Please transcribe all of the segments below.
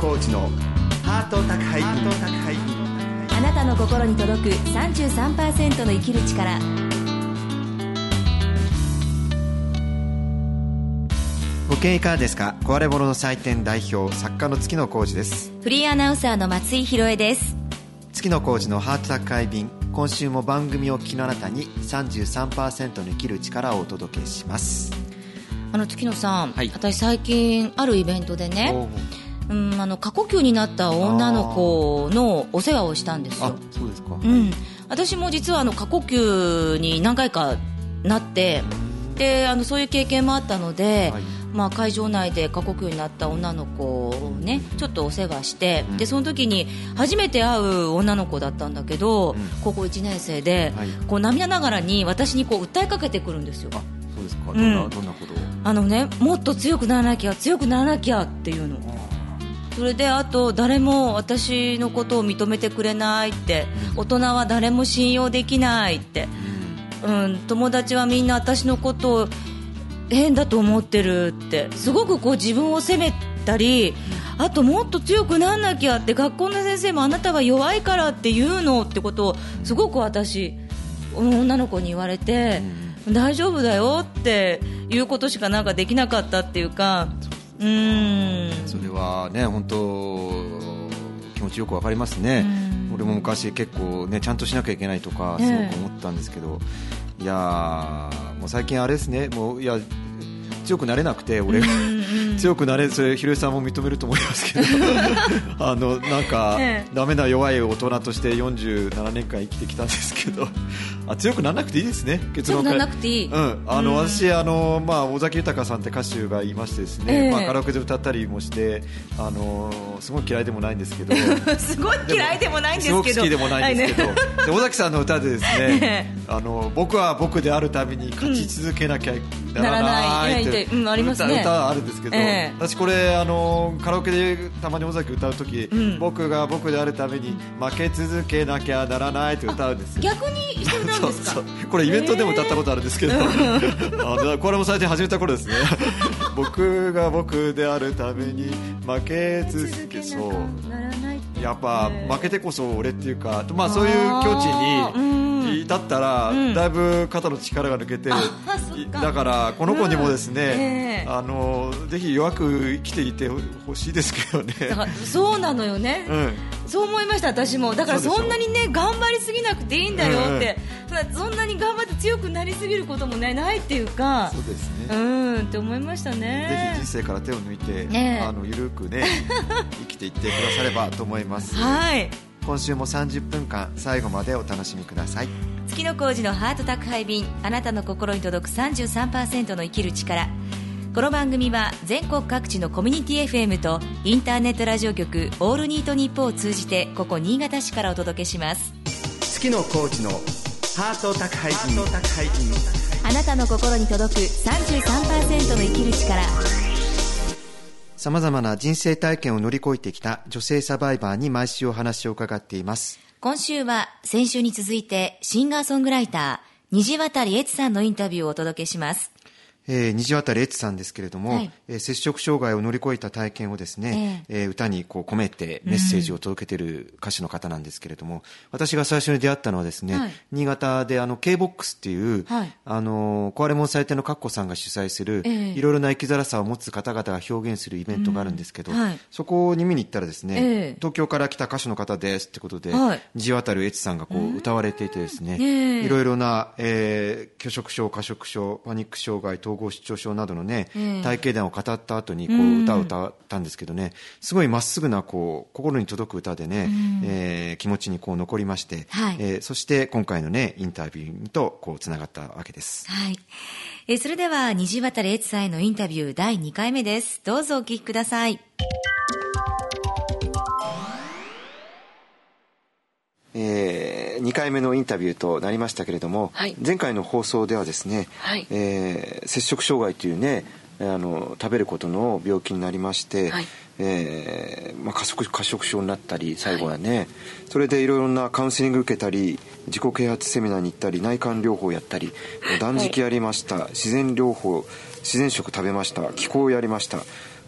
コーチのハート宅配。便あなたの心に届く33%の生きる力。ご経営いかがですか？壊れ物の祭典代表作家の月野浩二です。フリーアナウンサーの松井博恵です。月野浩二のハート宅配便今週も番組を聞きのあなたに33%の生きる力をお届けします。あの月野さん、はい。私最近あるイベントでねうんあの過呼吸になった女の子のお世話をしたんですあよそうですか、うん、私も実はあの過呼吸に何回かなってであのそういう経験もあったので、はい。まあ、会場内で過呼吸になった女の子をねちょっとお世話して、うん。でその時に初めて会う女の子だったんだけど、うん。高校1年生で、はい。こう涙ながらに私にこう訴えかけてくるんですよ。あそうですか。んどんな、どんなことを？あのねもっと強くならなきゃ強くならなきゃっていうのそれであと誰も私のことを認めてくれないって大人は誰も信用できないって、うん、友達はみんな私のことを変だと思ってるって。すごくこう自分を責めたりあともっと強くなんなきゃって学校の先生もあなたは弱いからって言うのってことをすごく私女の子に言われて、大丈夫だよっていうことしかなんかできなかったっていうかそれはね本当気持ちよくわかりますね、俺も昔結構ねちゃんとしなきゃいけないとかえすえごく思ったんですけど、いやーもう最近あれですね。もういや強くなれなくて俺が。強くなれそれひろゆきさんも認めると思いますけど。あのなんか、ええダメな弱い大人として47年間生きてきたんですけどあ強くならなくていいですね。結論から。強くならなくていい。うん、あの、うん。私あの、まあ、尾崎豊さんって歌手がいましてですね、ええ。まあ、カラオケで歌ったりもしてあのすごい嫌いでもないんですけど。すごい嫌いでもないんですけど。すごく好きでもないんですけど、はいね。で尾崎さんの歌でです えね、あの僕は僕であるために勝ち続けなきゃならならない。いって。うんありますね。歌歌あるんですけど、ええ。私これあのカラオケでたまに尾崎歌う時、ん。僕が僕であるために負け続けなきゃならないって歌うんですよ。逆にして歌うんですか？そうそう。これイベントでも歌ったことあるんですけど、あのこれも最近始めた頃ですね。僕が僕であるために負け続けそう。やっぱ負けてこそ俺っていうか、まあ、そういう境地あ至ったら、ん。だいぶ肩の力が抜けて、だからこの子にもですね、あのぜひ弱く生きていてほしいですけどね。そうなのよね、うん。そう思いました私も。だからそんなにね頑張りすぎなくていいんだよって、そんなに頑張って強くなりすぎることもねないっていうか。そうですね、うんって思いましたぜひね人生から手を抜いて、あのゆるくね 生きていってくださればと思います。はい今週も30分間最後までお楽しみください。月の工事のハート宅配便あなたの心に届く33%の生きる力。この番組は全国各地のコミュニティ FM とインターネットラジオ局オールニートニッポンを通じてここ新潟市からお届けします。月のコーチのハート宅配便。あなたの心に届く33%の生きる力さまざまな人生体験を乗り越えてきた女性サバイバーに毎週お話を伺っています。今週は先週に続いてシンガーソングライター虹渡り悦さんのインタビューをお届けしますえー、虹渡悦さんですけれども、はい。えー摂食障害を乗り越えた体験をですね、えー歌にこう込めてメッセージを届けている歌手の方なんですけれども、私が最初に出会ったのはですね、はい。新潟であの K-BOX っていう、はい。あの壊れ物祭典のカッコさんが主催する、ええ。いろいろな生きづらさを持つ方々が表現するイベントがあるんですけど、うんはい。そこに見に行ったらですね、ええ。東京から来た歌手の方ですってことで、はい。虹渡悦さんがこう歌われていてですね、ええ。いろいろな、えー拒食症、過食症、パニック障害、統合失調症などのね、ええ体型談を語った後にこううん歌を歌ったんですけどね、すごいまっすぐなこう心に届く歌でね、えー気持ちにこう残りまして、はいえーそして今回のねインタビューとこうつながったわけです。はい。えーそれでは、虹渡悦さんへのインタビュー第2回目です。どうぞお聞きください。え2回目のインタビューとなりましたけれども、はい。前回の放送ではですね、はい。えー摂食障害というねあの食べることの病気になりまして、はい。えーまあ、過食過食症になったり最後はね、それでいろいろなカウンセリング受けたり自己啓発セミナーに行ったり内観療法やったり断食やりました、自然療法自然食食べました気候やりました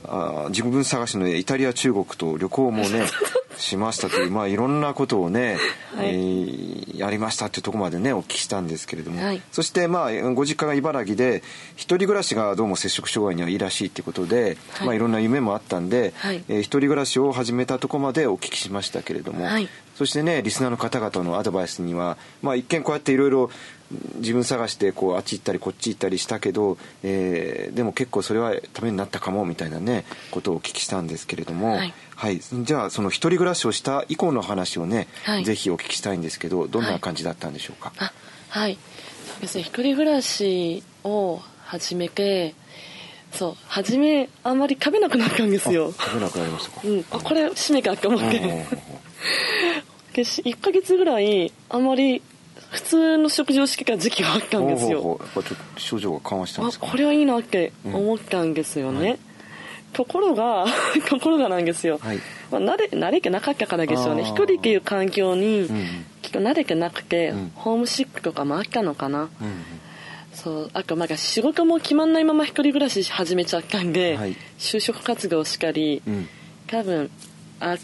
あ自分探しのイタリア中国と旅行もね しましたという、まあ、いろんなことをね、はい。えーやりましたっていうところまでねお聞きしたんですけれども、はい。そしてまあご実家が茨城で一人暮らしがどうも摂食障害にはいいらしいっていうことで、はい。まあ、いろんな夢もあったんで、はい。えー一人暮らしを始めたところまでお聞きしましたけれども、はい。そしてねリスナーの方々のアドバイスには、まあ、一見こうやっていろいろ自分探してこうあっち行ったりこっち行ったりしたけど、えーでも結構それはためになったかもみたいなねことをお聞きしたんですけれども、はい。はい、じゃあその一人暮らしをした以降の話をね、はい。ぜひお聞きしたいんですけどどんな感じだったんでしょうか、あはい。そうですね。一人暮らしを始めてそう初めあんまり食べなくなったんですよ。食べなくなりましたか、うん。あこれ締めかって思って。でし1ヶ月ぐらいあんまり普通の食事をしてた時期があったんですよ。ほうほうほう。ちょっと症状が緩和したんあですか？これはいいなって思ったんですよね、はい。ところが ところがなんですよ、はい。まあ、慣れ慣れてなかったからでしょうね。一人っていう環境にうんうん。きっと慣れてなくて、うん。ホームシックとかもあったのかな、うんうん。そうあとなんか仕事も決まんないまま一人暮らし始めちゃったんで、はい。就職活動しかり、うん。多分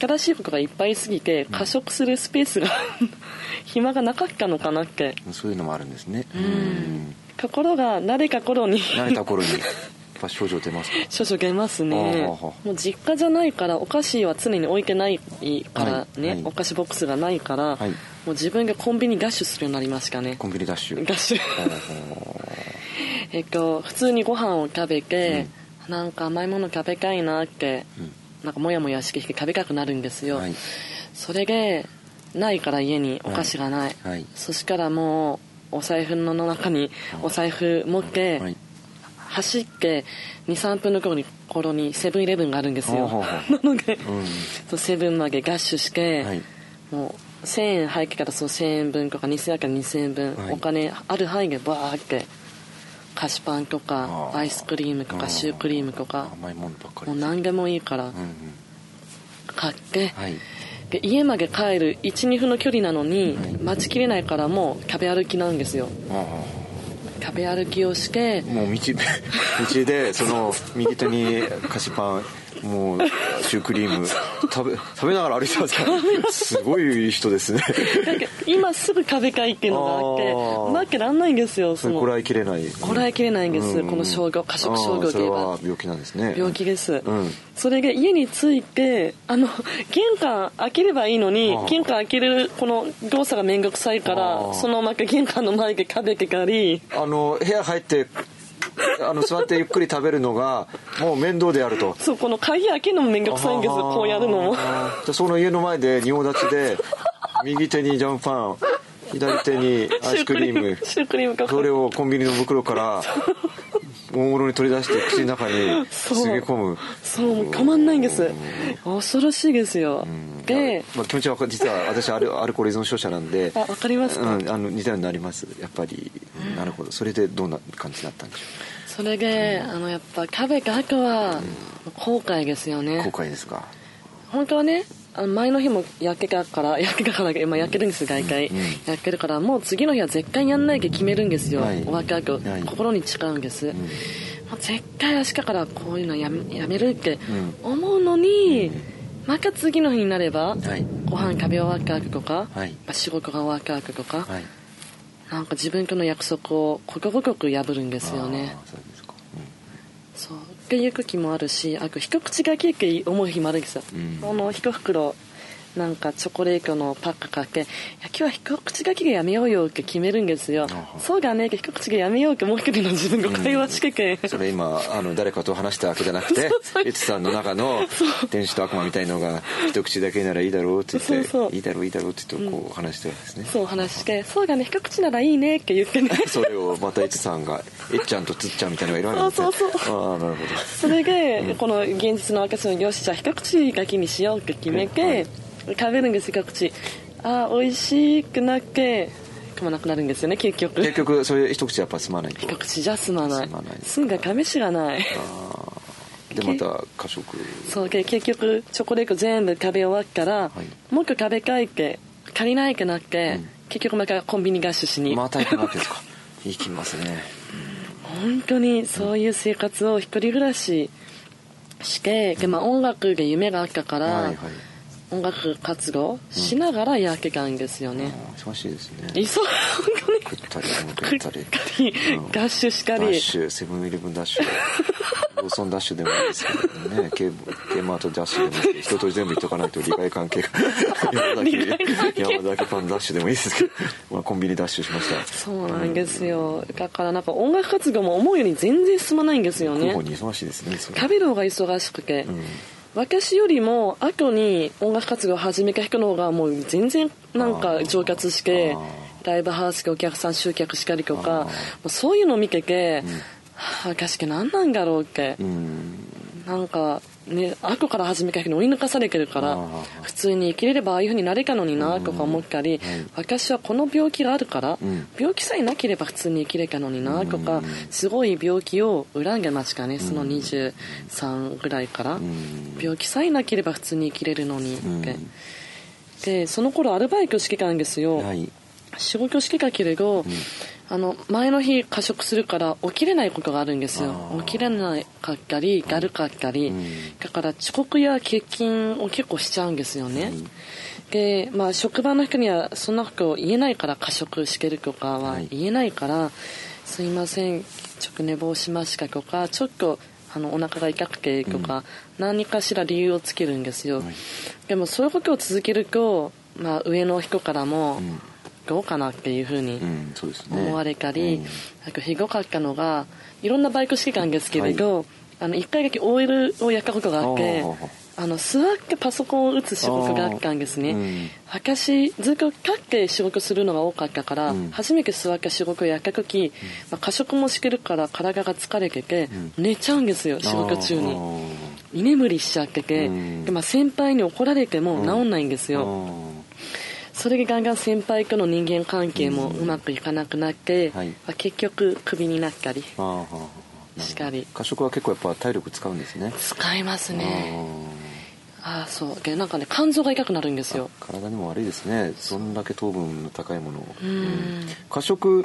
新しいことがいっぱいすぎて過食するスペースが暇がなかったのかなって。そういうのもあるんですね。ん。ところが慣れた頃に。慣れた頃に。やっぱ症状出ますか？少々出ますね。もう実家じゃないからお菓子は常に置いてないからね、はいはい。お菓子ボックスがないから、はい。もう自分がコンビニダッシュするようになりましたね。コンビニダッシュダッシュほえっと普通にご飯を食べて、なんか甘いもの食べたいなって、うん。なんかモヤモヤしてきて食べたくなるんですよ、はい。それでないから家にお菓子がない、はい。そしたらもうお財布の中にお財布持って、はい。走って23分の頃に頃にセブンイレブンがあるんですよ。なので、うセブンまでダッシュして、はい。もう1000円入ってからそう1000円分とか2000円から2000円分、はい。お金ある範囲でバーって菓子パンとかアイスクリームとかシュークリームとか甘いものばっかり。もう何でもいいから買って、はいで家まで帰る12分の距離なのに、はい待ちきれないからもう食べ歩きなんですよ。あ食べ歩きをしてあもう道道でその右手に菓子パンもうシュークリーム。食べ食べながら歩いてます。から。すごい人ですね。なんか今すぐ食べたいっていうのがあってあー。待ってらんないんですよその。こらえきれない。こらえきれないんです、うん。この症状過食症状といえば。は病気なんですね。病気です、うん。それが家に着いてあの 玄関開ければいいのに玄関開けるこの動作が面倒くさいかあらあそのまま玄関の前で食べてたり。あの部屋入ってあの座ってゆっくり食べるのがもう面倒であると。そうこの鍵開けるのも面倒くさいんです。よこうやるのも。じゃあその家の前で仁王立ちで右手にジャムパン左手にアイスクリームシュークリームかそれをコンビニの袋から大物に取り出して口の中にすげ込む。そうもう止まんないんです。恐ろしいですよ。でまあ、気持ちは実は私アルアルコール依存症者なんであわかりますか、うん、あの似たようになります。やっぱり、なるほど。それでどんな感じだったんでしょそれであのやっぱ食べた後は後悔ですようね。後悔ですか？本当はねあの前の日も焼けたから 焼けたから今焼けるんです大体、うん。うん。焼けるからもう次の日は絶対やんないで決めるんですよ、はい。終わった後、はい。心に誓うんです、もう絶対明日からこういうのやめやめるって思うのに、また次の日になれば、はい。ご飯食べ終わった後とか、はい。まあ仕事が終わった後とか、はい。なんか自分との約束をことごとく破るんですよねそう。っていう時もあるしあと一口がけって思う日もあるんですよ、うん。あの一袋なんかチョコレートのパックかけいや今日は一口がけがやめようよって決めるんですよ。あそうだね一口がやめようってもう一人の自分が会話して。て、うんそれ今あの誰かと話したわけじゃなくて エツさんの中の天使と悪魔みたいのが一口だけならいいだろうって言ってそうそういいだろういいだろうって言ってこう話してるんですね、そう話してそうだね一口ならいいねって言ってね。それをまたエツさんがえっちゃんとつっちゃんみたいなのがいるわけですね。そうそうああなるほど。それで、この現実の私のよしじゃあ一口がけにしようって決めて、食べるんです一口あー美味しくなって噛まなくなるんですよね結局。結局それ一口やっぱ済まないと。一口じゃ済まない。済まない。済んだ試しがない。でまた過食。そうで結局チョコレート全部食べ終わったら、い。もう一個食べたいって足りないってなって、結局またコンビニダッシュしに、また行くわけですか。行きますね。本当にそういう生活を一人暮らしして、でまあ、音楽で夢があったから、はいはい音楽活動しながらやってたんですよね、忙しいですね。いそう本当に食ったり飲食ったり。ったり。うんダッシュしかダッりシュセブンイレブンダッシュ。ローソンダッシュでもいいですけどね。K, K マートダッシュでも一通り全部言っとかないと利害関係。が山崎山崎パンダッシュでもいいですけど、まあ、コンビニダッシュしました。そうなんですよ。だからなんか音楽活動も思うように全然進まないんですよね。忙しいですね食べる方が忙しくて、うん私よりも後に音楽活動を始めた人の方がもう全然なんか上達してあライブハウスでお客さん集客したりとかもうそういうのを見てて、はあ私って何なんだろうって、うん。なんかね後から始めた人に追い抜かされてるから普通に生きれればああいう風になれたのになとか思ったり、私はこの病気があるから、うん。病気さえなければ普通に生きれたのになとか、うん。すごい病気を恨んでましたねその23ぐらいから、うん。病気さえなければ普通に生きれるのにって、うん。でその頃アルバイトしてたんですよ、はい。仕事してたけれど、あの前の日過食するから起きれないことがあるんですよ。起きれなかったりだるかったり、うん。だから遅刻や欠勤を結構しちゃうんですよね、で、まあ、職場の人にはそんなこと言えないから過食してるとかははい。言えないから、すいませんちょっと寝坊しましたとかちょっとあのお腹が痛くてとか、何かしら理由をつけるんですよ、はい。でもそういうことを続けると、まあ、上の人からも、んどうかなっていうふうに思われたり、うん。なんかひどかったのがいろんなバイクしてたんですけれど、あの1回だけ OL をやったことがあってあの座ってパソコンを打つ仕事があったんですね、うん。私ずっと立って仕事するのが多かったから、うん。初めて座って仕事をやった時、まあ、過食もしてるから体が疲れてて、寝ちゃうんですよ仕事中に。居眠りしちゃってて、うん。でまあ、先輩に怒られても治んないんですよ、それでガンガン先輩との人間関係もうまくいかなくなって、はい。まあ結局クビになったりしかり。過食は結構やっぱ体力使うんですね。使いますね。あああそう。でなんかね肝臓が痛くなるんですよ。ー体にも悪いですね。そんだけ糖分の高いものを。うん。過食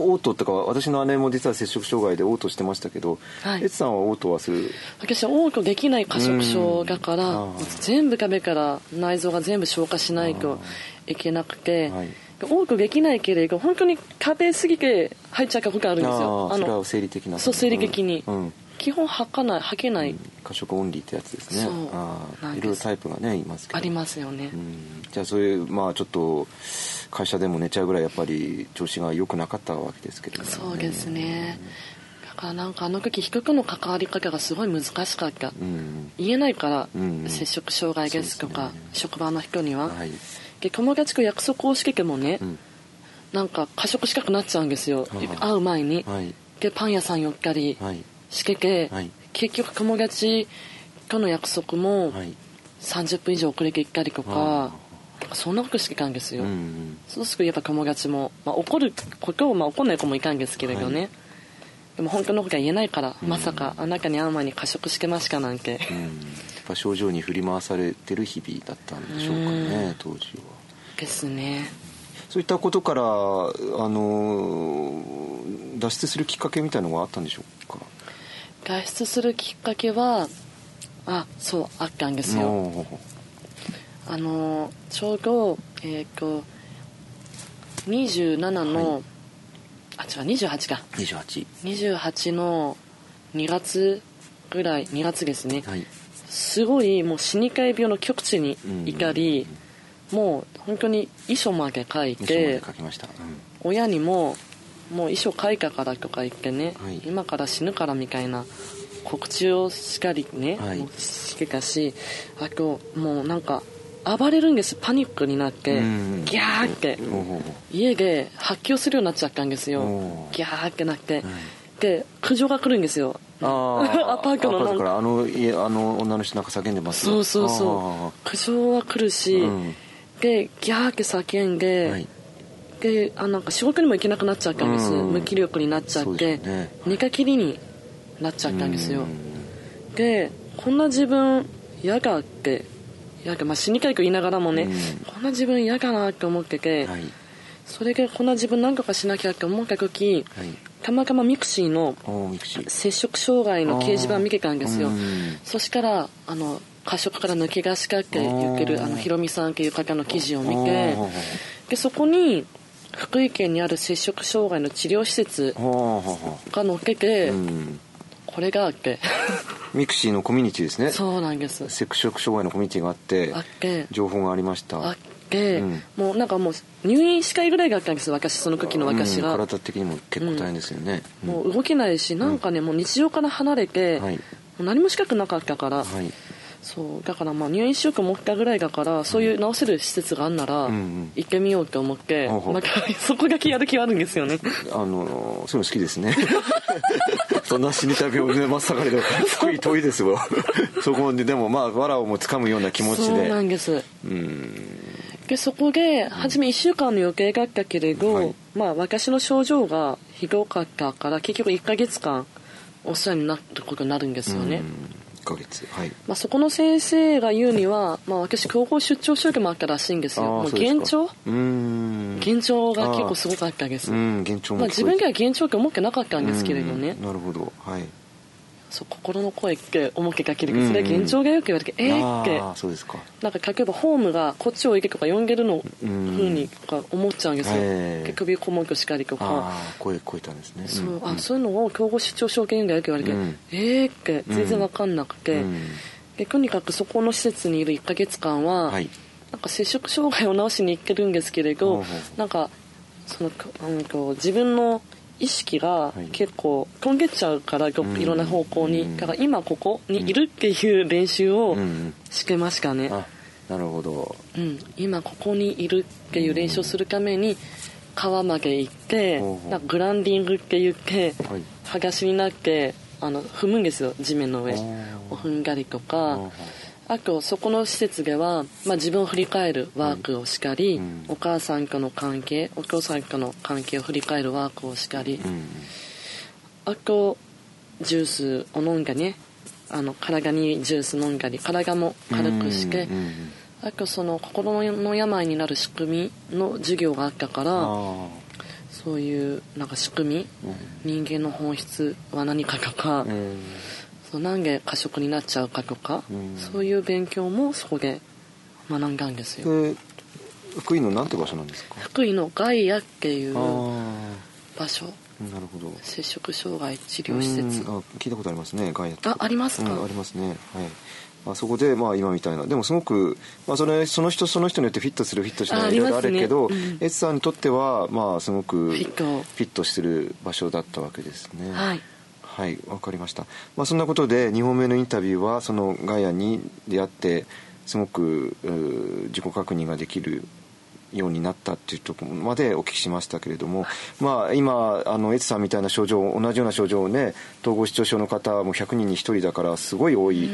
嘔吐とか私の姉も実は摂食障害で嘔吐してましたけど、はい。エツさんは嘔吐はする？私は多くできない過食症だから全部食べから内臓が全部消化しないといけなくて、はい。多くできないけれど本当に食べ過ぎて入っちゃうことがあるんですよ。あーそれは生理的なそう生理的に、うんうん基本吐かない吐けない、過食オンリーってやつですね。そうあいろいろタイプがねいますけど。ありますよね、うん。じゃあそういうまあちょっと会社でも寝ちゃうぐらいやっぱり調子が良くなかったわけですけどね。そうですね。だからなんかあの時人との関わり方がすごい難しかった、うん。言えないから、うん摂食障害ですとかね。職場の人には、はい。で友達と約束をしててもね、うん。なんか過食したくなっちゃうんですよ、はい会う前に、はい。でパン屋さん寄ったり。はいしてて、はい。結局友達との約束もはい。30分以上遅れて行ったりとか、そんなことしてたんですよ、うんそうするとやっぱ友達も、まあ、怒ることを、まあ、怒んない子もいたんですけれどね、はい。でも本当のことは言えないから、まさかあなたに会う前に過食してましたなんて、うん。やっぱ症状に振り回されてる日々だったんでしょうかね当時は。ですね。そういったことからあの脱出するきっかけみたいのがあったんでしょうか？脱出するきっかけはあそうあったんですよ。あのちょうどえっ、と27の、はい。あ違う28か。28 28の2月ぐらい2月ですね、はい。すごいもう死に海病の極地にいたり、もう本当に遺書まで書いてで書きました、うん。親にももう遺書書いたからとか言ってね、はい。今から死ぬからみたいな告知をしかりね、はい。もうしてたしあともうなんか暴れるんです。パニックになって、うんギャーって、家で発狂するようになっちゃったんですよ。ギャーってなって、で苦情が来るんですよ。あー。アパートのなんか。あの家あの女の人なんか叫んでます？よそうそうそう。苦情は来るし、うん。でギャーって叫んあで、ーはいであなんか仕事にも行けなくなっちゃったんです、うん。無気力になっちゃって、ね。寝たきりになっちゃったんですよ、うん。でこんな自分嫌だって嫌だまあ死にたいと言いながらもね、うん。こんな自分嫌だなって思ってて、はい。それでこんな自分何とかしなきゃって思った時はい。たまたま mixi の摂食障害の掲示板見てたんですよ。うんそしたらあの過食から抜け出しかって言ってるあのひろみさんっていう方の記事を見あてー。でそこに福井県にある摂食障害の治療施設が載っけて、あうん。これがあって。mixi のコミュニティですね。そうなんです。セクショク障害のコミュニティがあってあって。情報がありました。あって、うん。もうなんかもう入院したいぐらいがあったんです私その時の私うんが、体的にも結構大変ですよね、うん。もう動けないしなんかね、もう日常から離れて、はい。もう何もしたくなかったから、はいそうだからまあ入院しようと思ったぐらいだからそういう治せる施設があんなら、うんうん。行ってみようと思って、ほうほう。なんかそこだけやる気はあるんですよね。あのそういうの好きですね。そんな死にた病で真っ盛りで遠い遠いですわ そこででもまあ藁をも掴むような気持ちそうでなんです。うん。でそこで初め1週間の予定があったけれど、はい。まあ私の症状がひどかったから結局1ヶ月間お世話になることになるんですよね、1ヶ月。はい。まあ、そこの先生が言うには、まあ、私強行出張症状もあったらしいんですよ。もうそうですか。幻聴うーん。幻聴が結構すごかったです、うん幻聴もまあ、自分ではは幻聴って思ってなかったんですけれどね、なるほど。はいそう心の声って思ってかけるけどそれは幻聴がよく言われて、えーって。そうですか。なんか例えばホームがこっちを行けとか呼んでるのふうん。うにか思っちゃうんですよ、ええ。結局顧問としたりとか。声超えたんですね。そう,、んあそういうのを競合出張証券がよく言われて、うん。えーって全然わかんなくて、うん。でとにかくそこの施設にいる1ヶ月間は、はい。なんか摂食障害を治しに行けるんですけれど、なんかそのなんか自分の意識がい。結構飛んでっちゃうから、いろんな方向に、うん。だから今ここにいるっていう練習をしてましたね、あなるほど。うん、今ここにいるっていう練習をするために川まで行って、んかグランディングって言って、はい。裸足になってあの踏むんですよ。地面の上。を踏んだりとかあとそこの施設では、まあ、自分を振り返るワークをしたり、うん。お母さんとの関係お父さんとの関係を振り返るワークをしたり、うんあとジュースを飲んだね。あの体にジュース飲んだり体も軽くして、うんうんあとその心の病になる仕組みの授業があったからあそういうなんか仕組み、人間の本質は何かとか、あうんそうなんで過食になっちゃうかとか、うん。そういう勉強もそこで学んだんですよ。で福井のなんて場所なんですか？福井のガイアっていうあ場所。あなるほど。摂食障害治療施設。うん。あ聞いたことありますねガイアあありますか？うんありますね。はい。あそこでまあ今みたいな。でもすごく、まあ、それその人その人によってフィットするフィットしないいろいろあるけど、ね。うん。エツさんにとってはまあすごくフィット。フィットする場所だったわけですね。はいはいわかりました、まあ、そんなことで2本目のインタビューはそのガイアに出会ってすごく自己確認ができるようになったっていうところまでお聞きしましたけれども、まあ、今あのエツさんみたいな症状同じような症状をね統合失調症の方も100人に1人だからすごい多い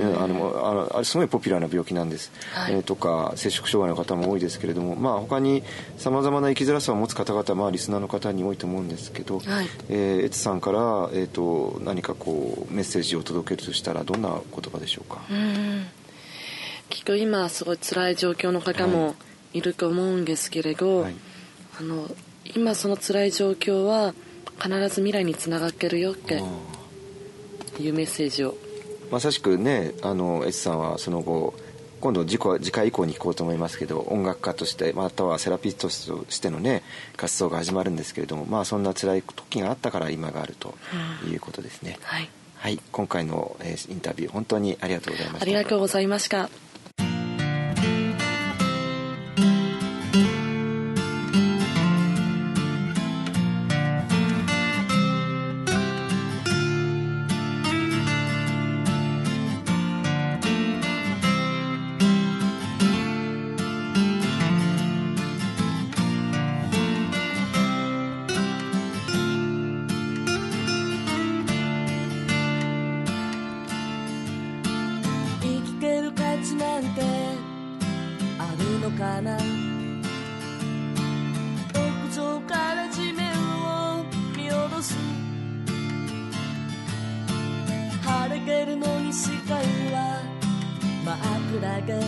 うん。あのあのあれすごいポピュラーな病気なんです、はい。えーとか摂食障害の方も多いですけれども、まあ、他にさまざまな生きづらさを持つ方々、まあ、リスナーの方に多いと思うんですけど、はい。えーエツさんから、えー、と何かこうメッセージを届けるとしたらどんな言葉でしょうか、うん。きっと今すごい辛い状況の方もいると思うんですけれど、はい。あの今その辛い状況は必ず未来につながってるよっていうメッセージを。まさしくねあのエツさんはその後今度次回次回以降に聞こうと思いますけど音楽家としてまたはセラピストとしてのね活動が始まるんですけれどもまあそんな辛い時があったから今があるということですね、はい。はい。今回の、えーインタビュー本当にありがとうございました。ありがとうございました真っ暗で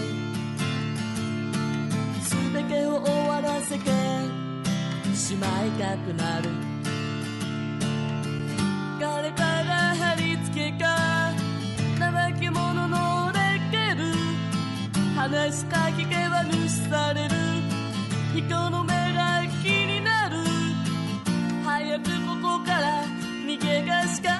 全てを終わらせてしまいたくなる。誰かが貼り付けか怠け者のレッケル話しか聞けば無視される。人の目が気になる。早くここから逃げがしか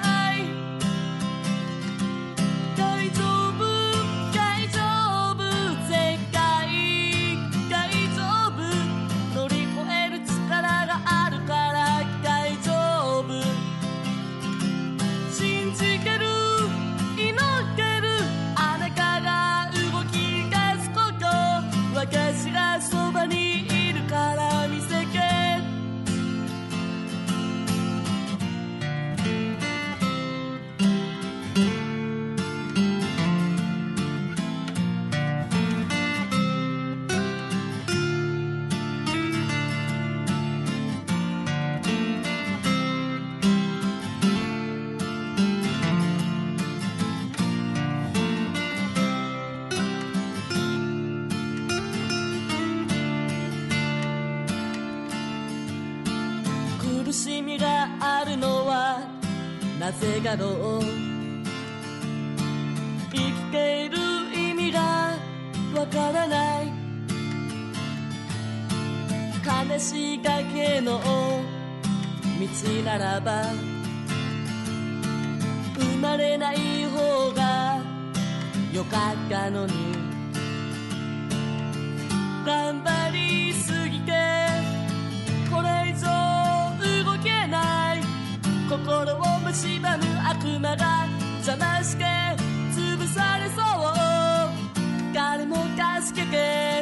なぜだろう生きている意味がわからない悲しいだけの道ならば生まれない方がよかったのに頑張りすぎてこれ以上動けない心を蝕む悪魔が邪魔して潰されそう。誰も助けて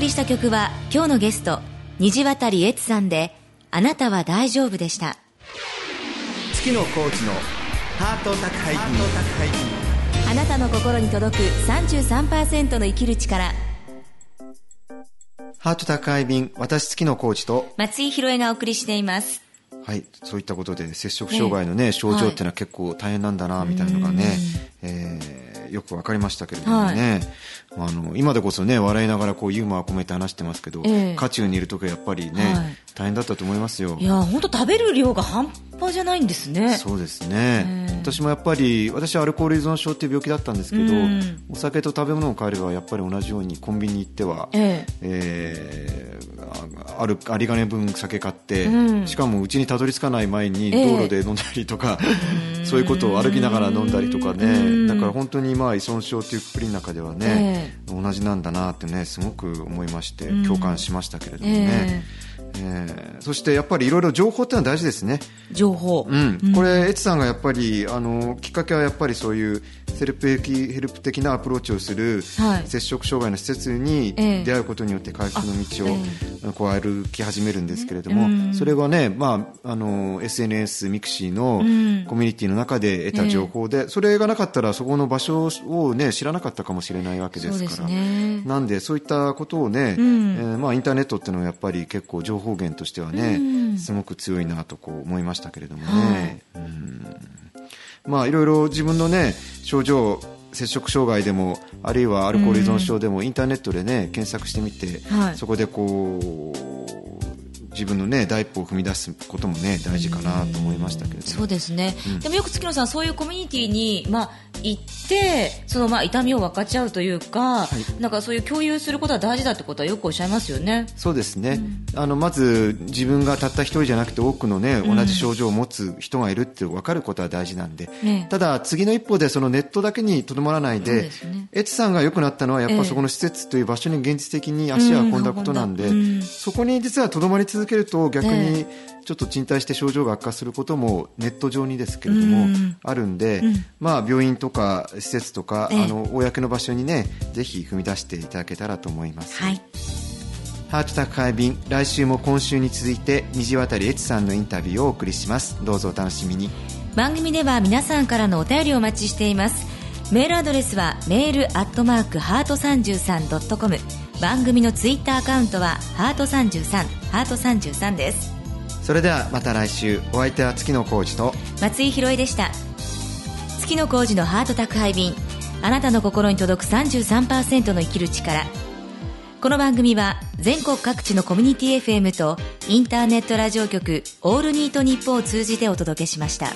送りした曲は今日のゲスト虹渡り悦さんで「あなたは大丈夫」でした。月野コーチのハート宅配便。あなたの心に届く33%の生きる力。ハート宅配便私月野コーチと。松井宏恵がお送りしています。はいそういったことで摂食障害のね、症状っていうのは結構大変なんだなみたいなのがね、えーよくわかりましたけれどもね、あの今でこそね笑いながらこうユーモア込めて話してますけど、ええ。渦中にいる時はやっぱりね、はい。大変だったと思いますよ。いや本当食べる量が半端じゃないんですね。そうですね、え私もやっぱり私はアルコール依存症っていう病気だったんですけど、うん。お酒と食べ物を変えればやっぱり同じようにコンビニ行っては、ええ。ーあある有り金分酒買って、うん。しかもうちにたどり着かない前にええ。道路で飲んだりとか、そういうことを歩きながら飲んだりとかうんねだから本当にまあ依存症というくくりの中ではね、え同じなんだなってねすごく思いましてうん。共感しましたけれどもえね、えーそしてやっぱりいろいろ情報ってのは大事ですね。情報、うん、これ、エツさんがやっぱりあのきっかけはやっぱりそういうセルフヘルプ的なアプローチをする、はい。摂食障害の施設にええ。出会うことによって回復の道あをこう歩き始めるんですけれども、うん。それはね、まあ、あの SNS、 mixi のうん。コミュニティの中で得た情報で、それがなかったらそこの場所を、ね、知らなかったかもしれないわけですから。ね。なんでそういったことをね、うん。えーまあ、インターネットっていうのはやっぱり結構情報源としてはね、うん。すごく強いなとこう思いましたけれどもはね、うん。まあいろいろ自分のね症状摂食障害でもあるいはアルコール依存症でもインターネットでね検索してみて、はい。そこでこう自分のね第一歩を踏み出すこともね大事かなと思いましたけれども。そうですね、でもよく月野さんそういうコミュニティにまあ行ってそのまあ痛みを分かち合うというか、なんかそういう共有することは大事だってことはよくおっしゃいますよね。そうですね、あのまず自分がたった一人じゃなくて多くの、ね、同じ症状を持つ人がいるって分かることは大事なんで、ね。ただ次の一歩でそのネットだけにとどまらないでね。エツさんが良くなったのはやっええ。ぱそこの施設という場所に現実的に足を運んだことなんで、そこに実はとどまり続けると逆えにちょっと賃貸して症状が悪化することもネット上にですけれども、うん。あるんで、うん。まあ、病院とか施設とか、ええ。あの公の場所にねぜひ踏み出していただけたらと思います。はい。ハートタック配便来週も今週に続いて虹渡エツさんのインタビューをお送りします。どうぞお楽しみに。番組では皆さんからのお便りをお待ちしています。メールアドレスはメールアットマークハート 33.com 番組のツイッターアカウントはハート33ハート33です。それではまた来週お相手は月野浩二と。松井宏恵でした。月野浩二のハート宅配便。あなたの心に届く33%の生きる力。この番組は全国各地のコミュニティ FM とインターネットラジオ局オールニートニッポンを通じてお届けしました。